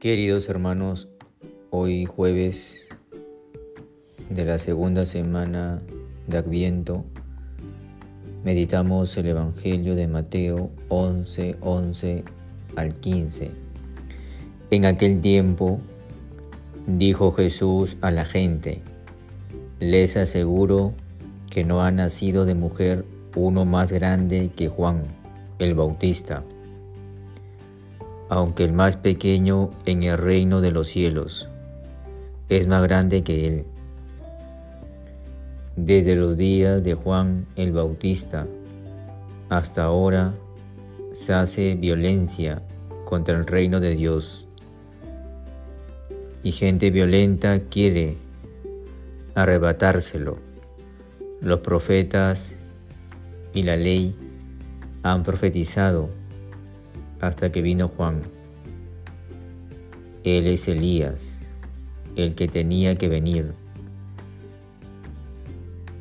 Queridos hermanos, hoy jueves de la segunda semana de Adviento, meditamos el Evangelio de Mateo 11, 11 al 15. En aquel tiempo dijo Jesús a la gente, les aseguro que no ha nacido de mujer uno más grande que Juan el Bautista aunque el más pequeño en el reino de los cielos es más grande que él. Desde los días de Juan el Bautista hasta ahora se hace violencia contra el reino de Dios y gente violenta quiere arrebatárselo. Los profetas y la ley han profetizado hasta que vino Juan. Él es Elías, el que tenía que venir,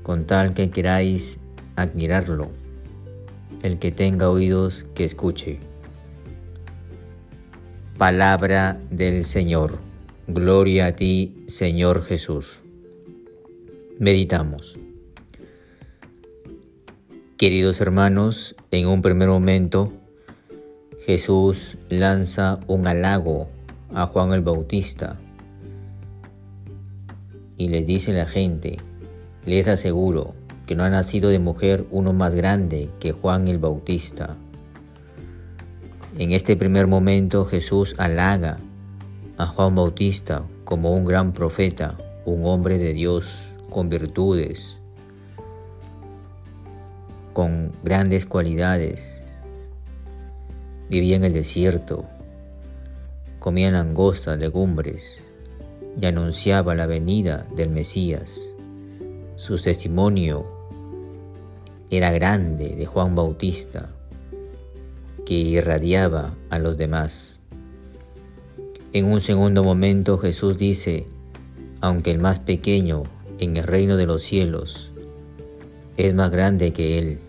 con tal que queráis admirarlo. El que tenga oídos, que escuche. Palabra del Señor. Gloria a ti, Señor Jesús. Meditamos. Queridos hermanos, en un primer momento Jesús lanza un halago a Juan el Bautista y le dice a la gente, les aseguro que no ha nacido de mujer uno más grande que Juan el Bautista. En este primer momento Jesús halaga a Juan Bautista como un gran profeta, un hombre de Dios con virtudes, con grandes cualidades, Vivía en el desierto, comía langostas, legumbres y anunciaba la venida del Mesías. Su testimonio era grande de Juan Bautista, que irradiaba a los demás. En un segundo momento Jesús dice, aunque el más pequeño en el reino de los cielos es más grande que él,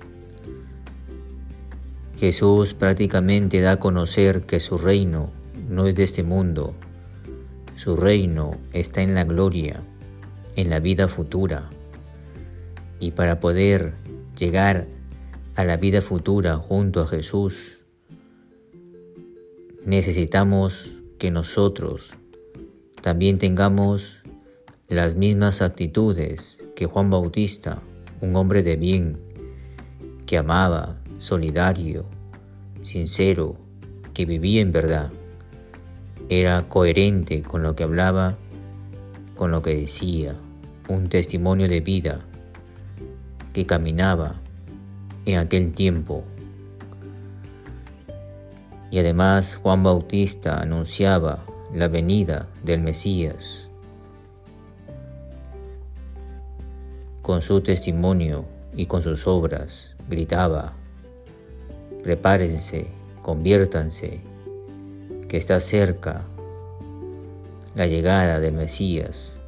Jesús prácticamente da a conocer que su reino no es de este mundo. Su reino está en la gloria, en la vida futura. Y para poder llegar a la vida futura junto a Jesús, necesitamos que nosotros también tengamos las mismas actitudes que Juan Bautista, un hombre de bien, que amaba, solidario, sincero, que vivía en verdad. Era coherente con lo que hablaba, con lo que decía, un testimonio de vida que caminaba en aquel tiempo. Y además Juan Bautista anunciaba la venida del Mesías. Con su testimonio y con sus obras gritaba, prepárense, conviértanse, que está cerca la llegada del Mesías.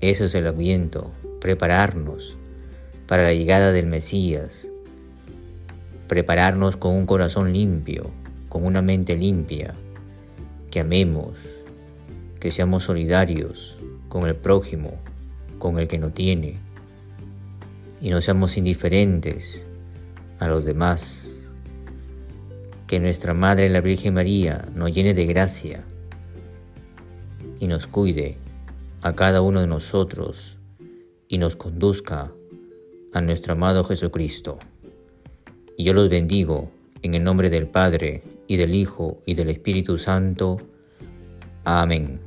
Eso es el aviento, prepararnos para la llegada del Mesías, prepararnos con un corazón limpio, con una mente limpia, que amemos, que seamos solidarios con el prójimo, con el que no tiene, y no seamos indiferentes a los demás que nuestra Madre la Virgen María nos llene de gracia y nos cuide a cada uno de nosotros y nos conduzca a nuestro amado Jesucristo. Y yo los bendigo en el nombre del Padre y del Hijo y del Espíritu Santo. Amén.